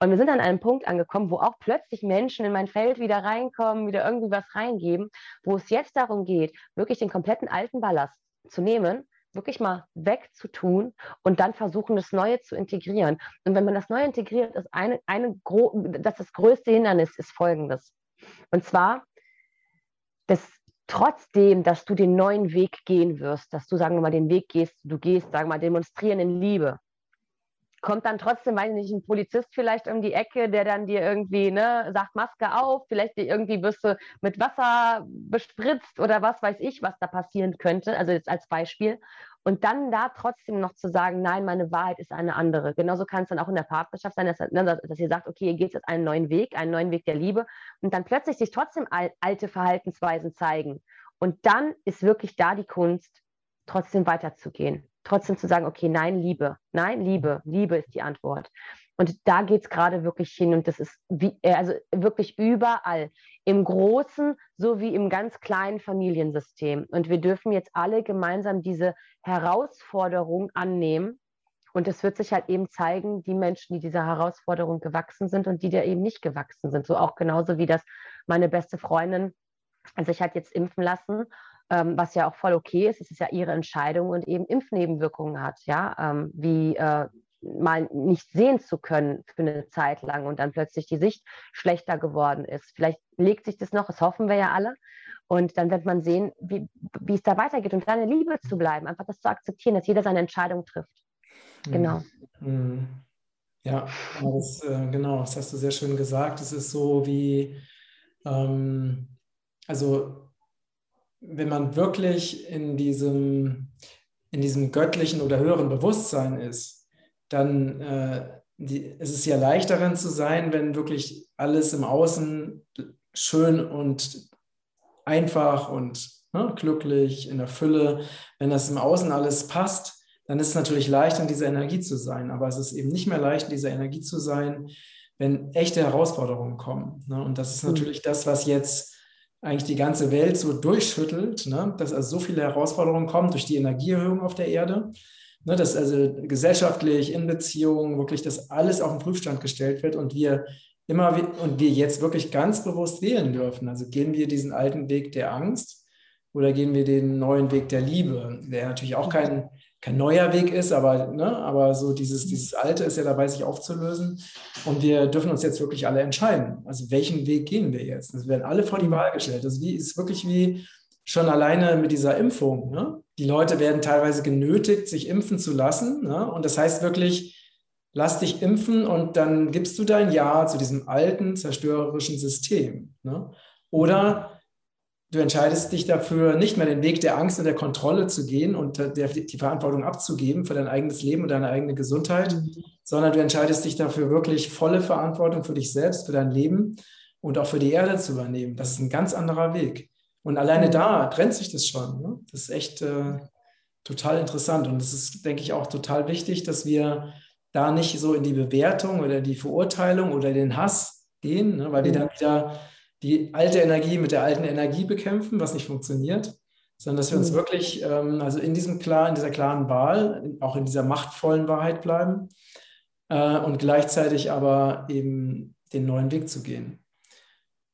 S2: Und wir sind an einem Punkt angekommen, wo auch plötzlich Menschen in mein Feld wieder reinkommen, wieder irgendwie was reingeben, wo es jetzt darum geht, wirklich den kompletten alten Ballast zu nehmen wirklich mal wegzutun und dann versuchen, das Neue zu integrieren. Und wenn man das Neue integriert, ist eine, eine das, das größte Hindernis ist folgendes. Und zwar, dass trotzdem, dass du den neuen Weg gehen wirst, dass du, sagen wir mal, den Weg gehst, du gehst, sagen wir mal, demonstrieren in Liebe, kommt dann trotzdem, weiß ich nicht, ein Polizist vielleicht um die Ecke, der dann dir irgendwie ne, sagt, Maske auf, vielleicht irgendwie wirst du mit Wasser bespritzt oder was weiß ich, was da passieren könnte, also jetzt als Beispiel. Und dann da trotzdem noch zu sagen, nein, meine Wahrheit ist eine andere. Genauso kann es dann auch in der Partnerschaft sein, dass, ne, dass ihr sagt, okay, ihr geht jetzt einen neuen Weg, einen neuen Weg der Liebe und dann plötzlich sich trotzdem alte Verhaltensweisen zeigen. Und dann ist wirklich da die Kunst, trotzdem weiterzugehen trotzdem zu sagen, okay, nein, Liebe, nein, Liebe, Liebe ist die Antwort. Und da geht es gerade wirklich hin und das ist wie, äh, also wirklich überall, im großen sowie im ganz kleinen Familiensystem. Und wir dürfen jetzt alle gemeinsam diese Herausforderung annehmen. Und es wird sich halt eben zeigen, die Menschen, die dieser Herausforderung gewachsen sind und die da eben nicht gewachsen sind. So auch genauso wie das meine beste Freundin sich hat jetzt impfen lassen ähm, was ja auch voll okay ist. Es ist ja ihre Entscheidung und eben Impfnebenwirkungen hat, ja, ähm, wie äh, mal nicht sehen zu können für eine Zeit lang und dann plötzlich die Sicht schlechter geworden ist. Vielleicht legt sich das noch, das hoffen wir ja alle. Und dann wird man sehen, wie, wie es da weitergeht und in Liebe zu bleiben, einfach das zu akzeptieren, dass jeder seine Entscheidung trifft. Mhm. Genau.
S1: Mhm. Ja, das, äh, genau, das hast du sehr schön gesagt. Es ist so wie, ähm, also wenn man wirklich in diesem, in diesem göttlichen oder höheren Bewusstsein ist, dann äh, die, ist es ja leicht darin zu sein, wenn wirklich alles im Außen schön und einfach und ne, glücklich, in der Fülle, wenn das im Außen alles passt, dann ist es natürlich leicht, in dieser Energie zu sein. Aber es ist eben nicht mehr leicht, in dieser Energie zu sein, wenn echte Herausforderungen kommen. Ne? Und das ist mhm. natürlich das, was jetzt eigentlich die ganze Welt so durchschüttelt, ne? dass also so viele Herausforderungen kommen durch die Energieerhöhung auf der Erde, ne? dass also gesellschaftlich, in Beziehungen wirklich das alles auf den Prüfstand gestellt wird und wir immer und wir jetzt wirklich ganz bewusst wählen dürfen. Also gehen wir diesen alten Weg der Angst oder gehen wir den neuen Weg der Liebe, der natürlich auch kein, kein neuer Weg ist, aber, ne, aber so dieses, dieses Alte ist ja dabei, sich aufzulösen. Und wir dürfen uns jetzt wirklich alle entscheiden. Also welchen Weg gehen wir jetzt? Das werden alle vor die Wahl gestellt. Das ist wirklich wie schon alleine mit dieser Impfung. Ne? Die Leute werden teilweise genötigt, sich impfen zu lassen. Ne? Und das heißt wirklich, lass dich impfen und dann gibst du dein Ja zu diesem alten, zerstörerischen System. Ne? Oder du entscheidest dich dafür, nicht mehr den Weg der Angst und der Kontrolle zu gehen und der, die Verantwortung abzugeben für dein eigenes Leben und deine eigene Gesundheit, mhm. sondern du entscheidest dich dafür, wirklich volle Verantwortung für dich selbst, für dein Leben und auch für die Erde zu übernehmen. Das ist ein ganz anderer Weg. Und alleine mhm. da trennt sich das schon. Ne? Das ist echt äh, total interessant. Und es ist, denke ich, auch total wichtig, dass wir da nicht so in die Bewertung oder die Verurteilung oder den Hass gehen, ne? weil wir mhm. dann wieder die alte Energie mit der alten Energie bekämpfen, was nicht funktioniert, sondern dass wir uns mhm. wirklich, ähm, also in diesem klaren, in dieser klaren Wahl, auch in dieser machtvollen Wahrheit bleiben äh, und gleichzeitig aber eben den neuen Weg zu gehen.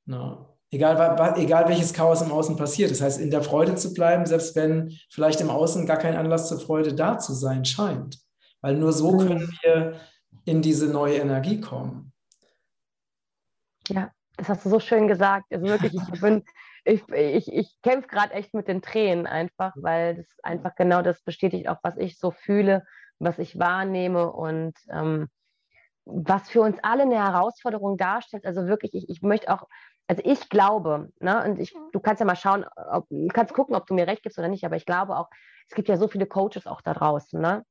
S1: Na, egal, egal welches Chaos im Außen passiert. Das heißt, in der Freude zu bleiben, selbst wenn vielleicht im Außen gar kein Anlass zur Freude da zu sein scheint. Weil nur so können mhm. wir in diese neue Energie kommen.
S2: Ja, das hast du so schön gesagt. Also wirklich, ich *laughs* bin, ich, ich, ich kämpfe gerade echt mit den Tränen einfach, weil das einfach genau das bestätigt auch, was ich so fühle, was ich wahrnehme und ähm, was für uns alle eine Herausforderung darstellt. Also wirklich, ich, ich möchte auch, also ich glaube, ne, und ich, du kannst ja mal schauen, ob, du kannst gucken, ob du mir recht gibst oder nicht, aber ich glaube auch, es gibt ja so viele Coaches auch da draußen, ne?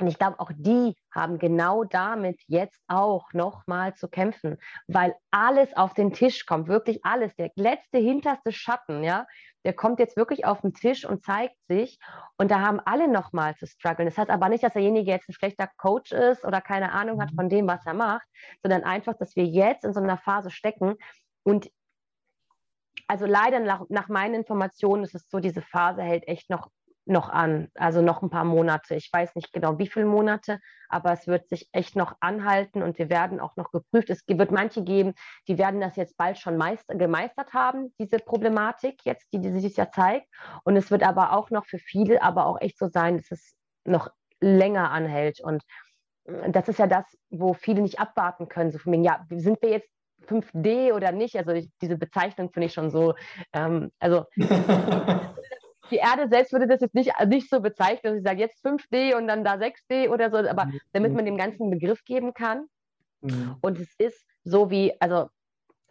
S2: Und ich glaube, auch die haben genau damit jetzt auch nochmal zu kämpfen, weil alles auf den Tisch kommt, wirklich alles. Der letzte, hinterste Schatten, ja, der kommt jetzt wirklich auf den Tisch und zeigt sich. Und da haben alle nochmal zu strugglen. Das heißt aber nicht, dass derjenige jetzt ein schlechter Coach ist oder keine Ahnung hat mhm. von dem, was er macht, sondern einfach, dass wir jetzt in so einer Phase stecken. Und also leider nach, nach meinen Informationen ist es so, diese Phase hält echt noch noch an, also noch ein paar Monate. Ich weiß nicht genau, wie viele Monate, aber es wird sich echt noch anhalten und wir werden auch noch geprüft. Es wird manche geben, die werden das jetzt bald schon meister, gemeistert haben, diese Problematik jetzt, die, die sich ja zeigt. Und es wird aber auch noch für viele, aber auch echt so sein, dass es noch länger anhält. Und äh, das ist ja das, wo viele nicht abwarten können. So von mir, ja, sind wir jetzt 5D oder nicht? Also ich, diese Bezeichnung finde ich schon so, ähm, also *laughs* *laughs* die Erde selbst würde das jetzt nicht, nicht so bezeichnen, dass ich sage jetzt 5D und dann da 6D oder so, aber mhm. damit man dem Ganzen einen Begriff geben kann. Mhm. Und es ist so wie, also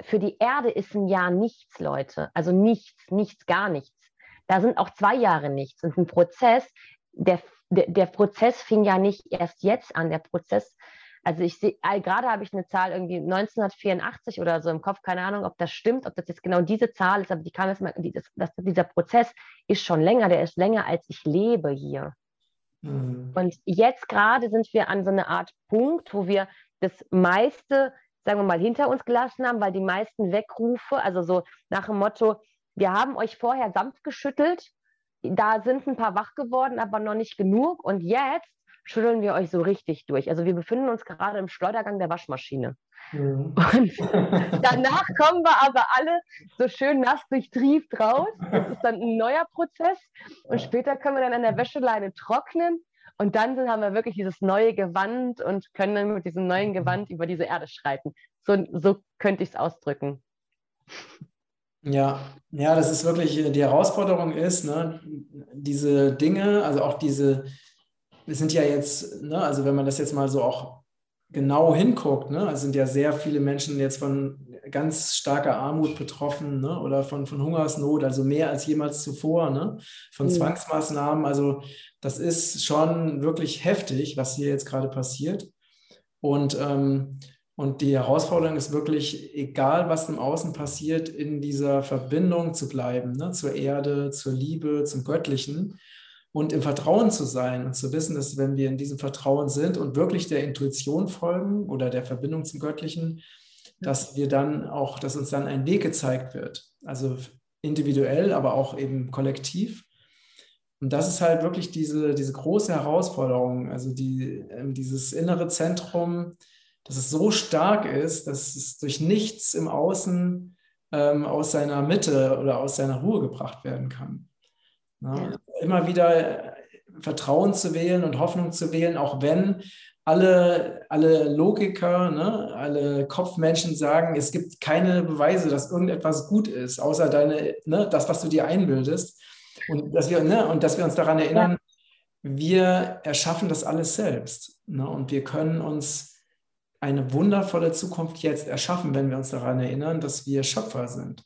S2: für die Erde ist ein Jahr nichts, Leute. Also nichts, nichts, gar nichts. Da sind auch zwei Jahre nichts. Und ein Prozess, der, der, der Prozess fing ja nicht erst jetzt an. Der Prozess also ich sehe, gerade habe ich eine Zahl irgendwie 1984 oder so im Kopf, keine Ahnung, ob das stimmt, ob das jetzt genau diese Zahl ist, aber die kam jetzt mal, das, das, dieser Prozess ist schon länger, der ist länger, als ich lebe hier. Mhm. Und jetzt gerade sind wir an so einer Art Punkt, wo wir das meiste, sagen wir mal, hinter uns gelassen haben, weil die meisten Wegrufe, also so nach dem Motto, wir haben euch vorher sanft geschüttelt, da sind ein paar wach geworden, aber noch nicht genug. Und jetzt schütteln wir euch so richtig durch. Also wir befinden uns gerade im Schleudergang der Waschmaschine. Mhm. *laughs* Und danach kommen wir aber alle so schön nass durchtrieft raus. Das ist dann ein neuer Prozess. Und später können wir dann an der Wäscheleine trocknen. Und dann haben wir wirklich dieses neue Gewand und können dann mit diesem neuen Gewand über diese Erde schreiten. So, so könnte ich es ausdrücken.
S1: Ja, ja, das ist wirklich, die Herausforderung ist, ne, diese Dinge, also auch diese, wir sind ja jetzt, ne, also wenn man das jetzt mal so auch genau hinguckt, ne, also sind ja sehr viele Menschen jetzt von ganz starker Armut betroffen ne, oder von, von Hungersnot, also mehr als jemals zuvor, ne, von mhm. Zwangsmaßnahmen. Also das ist schon wirklich heftig, was hier jetzt gerade passiert. Und, ähm, und die Herausforderung ist wirklich, egal was im Außen passiert, in dieser Verbindung zu bleiben, ne, zur Erde, zur Liebe, zum Göttlichen und im Vertrauen zu sein und zu wissen, dass wenn wir in diesem Vertrauen sind und wirklich der Intuition folgen oder der Verbindung zum Göttlichen, dass wir dann auch, dass uns dann ein Weg gezeigt wird. Also individuell, aber auch eben kollektiv. Und das ist halt wirklich diese, diese große Herausforderung, also die, ähm, dieses innere Zentrum dass es so stark ist, dass es durch nichts im Außen ähm, aus seiner Mitte oder aus seiner Ruhe gebracht werden kann. Ja, ja. Immer wieder Vertrauen zu wählen und Hoffnung zu wählen, auch wenn alle, alle Logiker, ne, alle Kopfmenschen sagen, es gibt keine Beweise, dass irgendetwas gut ist, außer deine, ne, das, was du dir einbildest. Und dass wir, ne, und dass wir uns daran erinnern, wir erschaffen das alles selbst. Ne, und wir können uns eine wundervolle Zukunft jetzt erschaffen, wenn wir uns daran erinnern, dass wir Schöpfer sind.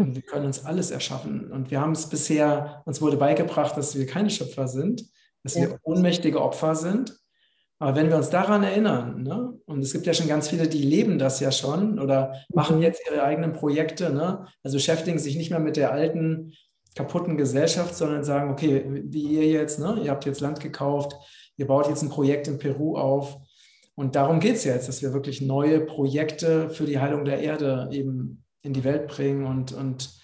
S1: Und wir können uns alles erschaffen. Und wir haben es bisher, uns wurde beigebracht, dass wir keine Schöpfer sind, dass ja. wir ohnmächtige Opfer sind. Aber wenn wir uns daran erinnern, ne, und es gibt ja schon ganz viele, die leben das ja schon oder machen mhm. jetzt ihre eigenen Projekte, ne, also beschäftigen sich nicht mehr mit der alten, kaputten Gesellschaft, sondern sagen, okay, wie ihr jetzt, ne, ihr habt jetzt Land gekauft, ihr baut jetzt ein Projekt in Peru auf. Und darum geht es jetzt, dass wir wirklich neue Projekte für die Heilung der Erde eben in die Welt bringen und, und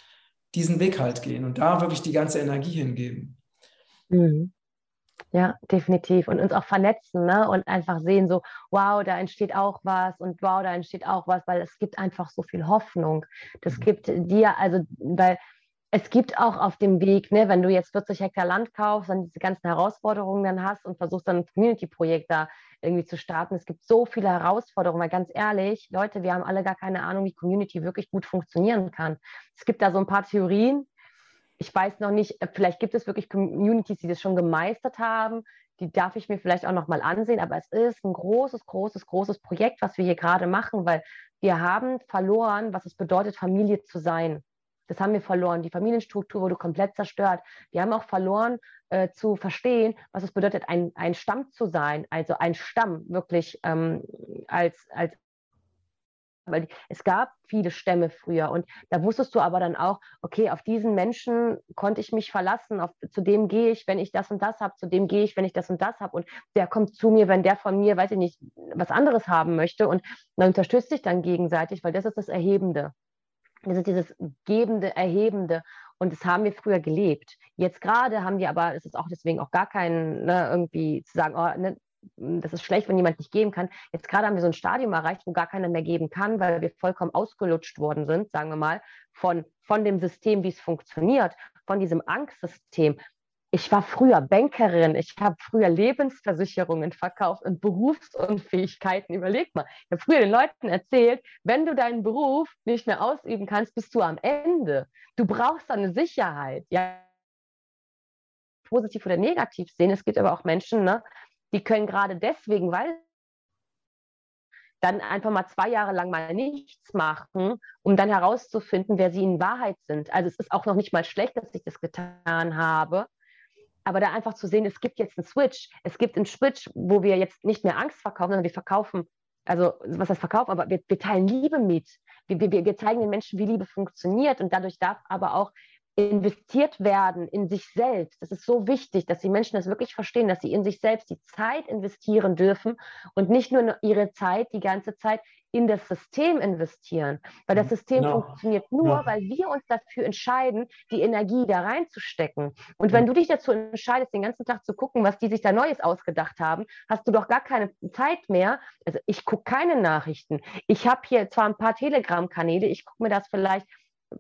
S1: diesen Weg halt gehen und da wirklich die ganze Energie hingeben.
S2: Mhm. Ja, definitiv. Und uns auch vernetzen ne? und einfach sehen, so, wow, da entsteht auch was und wow, da entsteht auch was, weil es gibt einfach so viel Hoffnung. Das mhm. gibt dir, also, weil es gibt auch auf dem Weg, ne, wenn du jetzt 40 Hektar Land kaufst und diese ganzen Herausforderungen dann hast und versuchst dann ein Community-Projekt da irgendwie zu starten. Es gibt so viele Herausforderungen, weil ganz ehrlich, Leute, wir haben alle gar keine Ahnung, wie Community wirklich gut funktionieren kann. Es gibt da so ein paar Theorien, ich weiß noch nicht, äh, vielleicht gibt es wirklich Communities, die das schon gemeistert haben. Die darf ich mir vielleicht auch noch mal ansehen. Aber es ist ein großes, großes, großes Projekt, was wir hier gerade machen, weil wir haben verloren, was es bedeutet, Familie zu sein. Das haben wir verloren. Die Familienstruktur wurde komplett zerstört. Wir haben auch verloren äh, zu verstehen, was es bedeutet, ein, ein Stamm zu sein, also ein Stamm wirklich ähm, als, als weil es gab viele Stämme früher und da wusstest du aber dann auch, okay, auf diesen Menschen konnte ich mich verlassen, auf, zu dem gehe ich, wenn ich das und das habe, zu dem gehe ich, wenn ich das und das habe und der kommt zu mir, wenn der von mir, weiß ich nicht, was anderes haben möchte und man unterstützt sich dann gegenseitig, weil das ist das Erhebende. Das ist dieses Gebende, Erhebende und das haben wir früher gelebt. Jetzt gerade haben wir aber, es ist auch deswegen auch gar kein, ne, irgendwie zu sagen, oh, ne, das ist schlecht, wenn jemand nicht geben kann. Jetzt gerade haben wir so ein Stadium erreicht, wo gar keiner mehr geben kann, weil wir vollkommen ausgelutscht worden sind, sagen wir mal, von, von dem System, wie es funktioniert, von diesem Angstsystem. Ich war früher Bankerin, ich habe früher Lebensversicherungen verkauft und Berufsunfähigkeiten. Überleg mal, ich habe früher den Leuten erzählt, wenn du deinen Beruf nicht mehr ausüben kannst, bist du am Ende. Du brauchst eine Sicherheit. Ja, positiv oder negativ sehen. Es gibt aber auch Menschen, ne, die können gerade deswegen, weil dann einfach mal zwei Jahre lang mal nichts machen, um dann herauszufinden, wer sie in Wahrheit sind. Also es ist auch noch nicht mal schlecht, dass ich das getan habe. Aber da einfach zu sehen, es gibt jetzt einen Switch. Es gibt einen Switch, wo wir jetzt nicht mehr Angst verkaufen, sondern wir verkaufen, also was das verkaufen, aber wir, wir teilen Liebe mit. Wir, wir, wir zeigen den Menschen, wie Liebe funktioniert. Und dadurch darf aber auch investiert werden in sich selbst. Das ist so wichtig, dass die Menschen das wirklich verstehen, dass sie in sich selbst die Zeit investieren dürfen und nicht nur ihre Zeit die ganze Zeit in das System investieren. Weil das System no. funktioniert nur, no. weil wir uns dafür entscheiden, die Energie da reinzustecken. Und wenn du dich dazu entscheidest, den ganzen Tag zu gucken, was die sich da Neues ausgedacht haben, hast du doch gar keine Zeit mehr. Also ich gucke keine Nachrichten. Ich habe hier zwar ein paar Telegram-Kanäle, ich gucke mir das vielleicht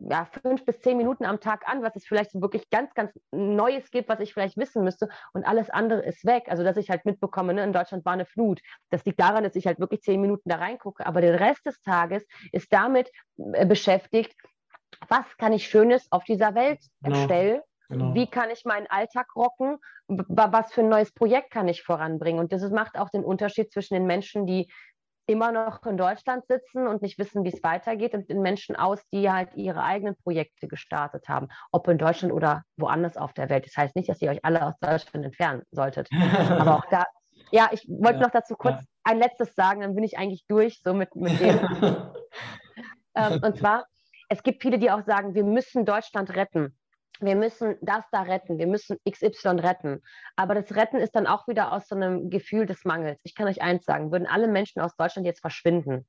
S2: ja, fünf bis zehn Minuten am Tag an, was es vielleicht wirklich ganz, ganz Neues gibt, was ich vielleicht wissen müsste und alles andere ist weg. Also, dass ich halt mitbekomme, ne, in Deutschland war eine Flut. Das liegt daran, dass ich halt wirklich zehn Minuten da reingucke, aber der Rest des Tages ist damit äh, beschäftigt, was kann ich Schönes auf dieser Welt genau. erstellen? Genau. Wie kann ich meinen Alltag rocken? Was für ein neues Projekt kann ich voranbringen? Und das macht auch den Unterschied zwischen den Menschen, die immer noch in Deutschland sitzen und nicht wissen, wie es weitergeht und den Menschen aus, die halt ihre eigenen Projekte gestartet haben, ob in Deutschland oder woanders auf der Welt. Das heißt nicht, dass ihr euch alle aus Deutschland entfernen solltet. Aber auch da, ja, ich wollte ja, noch dazu kurz ja. ein letztes sagen, dann bin ich eigentlich durch, so mit, mit dem. *laughs* ähm, und zwar, es gibt viele, die auch sagen, wir müssen Deutschland retten wir müssen das da retten, wir müssen XY retten. Aber das Retten ist dann auch wieder aus so einem Gefühl des Mangels. Ich kann euch eins sagen, würden alle Menschen aus Deutschland jetzt verschwinden,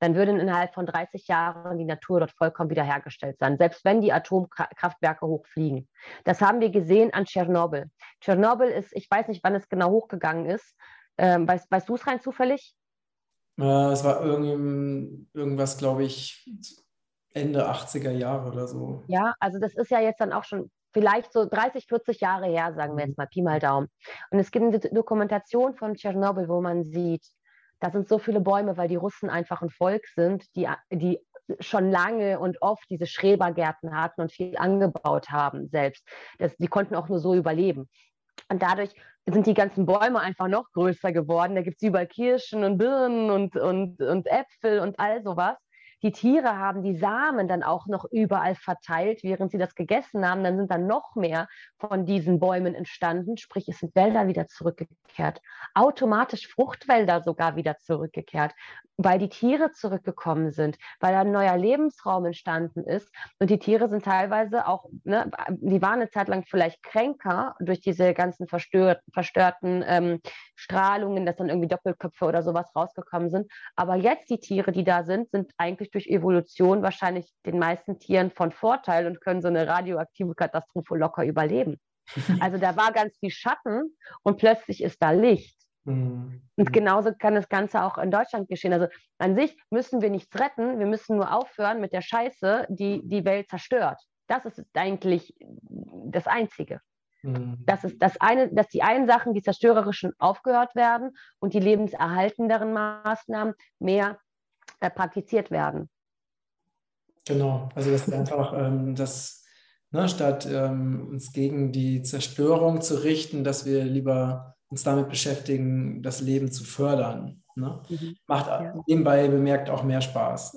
S2: dann würden innerhalb von 30 Jahren die Natur dort vollkommen wiederhergestellt sein, selbst wenn die Atomkraftwerke hochfliegen. Das haben wir gesehen an Tschernobyl. Tschernobyl ist, ich weiß nicht, wann es genau hochgegangen ist. Ähm, weißt, weißt du es rein zufällig?
S1: Äh, es war irgendwas, glaube ich, Ende 80er Jahre oder so.
S2: Ja, also das ist ja jetzt dann auch schon vielleicht so 30, 40 Jahre her, sagen wir jetzt mal Pi mal Daumen. Und es gibt eine Dokumentation von Tschernobyl, wo man sieht, da sind so viele Bäume, weil die Russen einfach ein Volk sind, die, die schon lange und oft diese Schrebergärten hatten und viel angebaut haben selbst. Das, die konnten auch nur so überleben. Und dadurch sind die ganzen Bäume einfach noch größer geworden. Da gibt es überall Kirschen und Birnen und, und, und Äpfel und all sowas. Die Tiere haben die Samen dann auch noch überall verteilt, während sie das gegessen haben. Dann sind dann noch mehr von diesen Bäumen entstanden, sprich es sind Wälder wieder zurückgekehrt. Automatisch Fruchtwälder sogar wieder zurückgekehrt, weil die Tiere zurückgekommen sind, weil ein neuer Lebensraum entstanden ist. Und die Tiere sind teilweise auch, ne, die waren eine Zeit lang vielleicht kränker durch diese ganzen verstört, verstörten ähm, Strahlungen, dass dann irgendwie Doppelköpfe oder sowas rausgekommen sind. Aber jetzt die Tiere, die da sind, sind eigentlich wirklich durch Evolution wahrscheinlich den meisten Tieren von Vorteil und können so eine radioaktive Katastrophe locker überleben. *laughs* Also da war ganz viel Schatten und plötzlich ist da Licht. Mhm. Und genauso kann das Ganze auch in Deutschland geschehen. Also an sich müssen wir nichts retten, wir müssen nur aufhören mit der Scheiße, die die Welt zerstört. Das ist eigentlich das Einzige. Mhm. Das ist das eine, dass die einen Sachen, die zerstörerischen, aufgehört werden und die lebenserhaltenderen Maßnahmen mehr äh, praktiziert werden.
S1: Genau, also das ist *laughs* einfach ähm, das, ne, statt ähm, uns gegen die Zerstörung zu richten, dass wir lieber uns damit beschäftigen, das Leben zu fördern. Ne? Mhm. Macht ja. nebenbei bemerkt auch mehr Spaß. *laughs*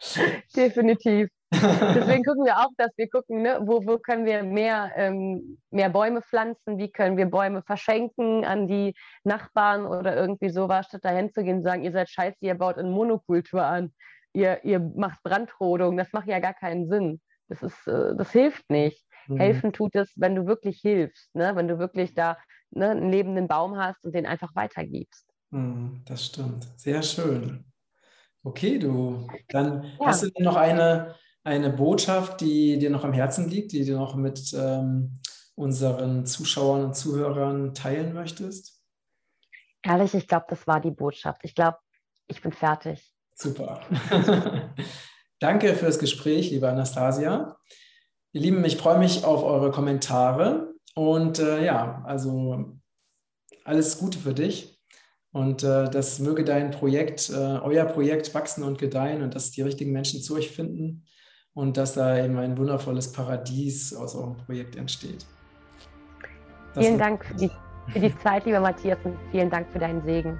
S1: *laughs*
S2: Definitiv. Deswegen gucken wir auch, dass wir gucken, ne, wo, wo können wir mehr, ähm, mehr Bäume pflanzen, wie können wir Bäume verschenken an die Nachbarn oder irgendwie sowas, statt dahin zu gehen und sagen, ihr seid scheiße, ihr baut eine Monokultur an, ihr, ihr macht Brandrodung, das macht ja gar keinen Sinn. Das, ist, äh, das hilft nicht. Mhm. Helfen tut es, wenn du wirklich hilfst, ne? wenn du wirklich da ne, einen lebenden Baum hast und den einfach weitergibst.
S1: Mhm, das stimmt. Sehr schön. Okay, du. Dann ja. hast du noch eine eine Botschaft, die dir noch am Herzen liegt, die du noch mit ähm, unseren Zuschauern und Zuhörern teilen möchtest?
S2: Ehrlich, ich glaube, das war die Botschaft. Ich glaube, ich bin fertig.
S1: Super. *laughs* Danke fürs Gespräch, liebe Anastasia. Ihr Lieben, ich freue mich auf eure Kommentare und äh, ja, also alles Gute für dich und äh, das möge dein Projekt, äh, euer Projekt wachsen und gedeihen und dass die richtigen Menschen zu euch finden und dass da eben ein wundervolles Paradies aus eurem Projekt entsteht.
S2: Das vielen Dank für die, für die *laughs* Zeit, lieber Matthias, und vielen Dank für deinen Segen.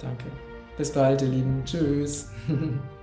S1: Danke. Bis bald, ihr Lieben. Tschüss. *laughs*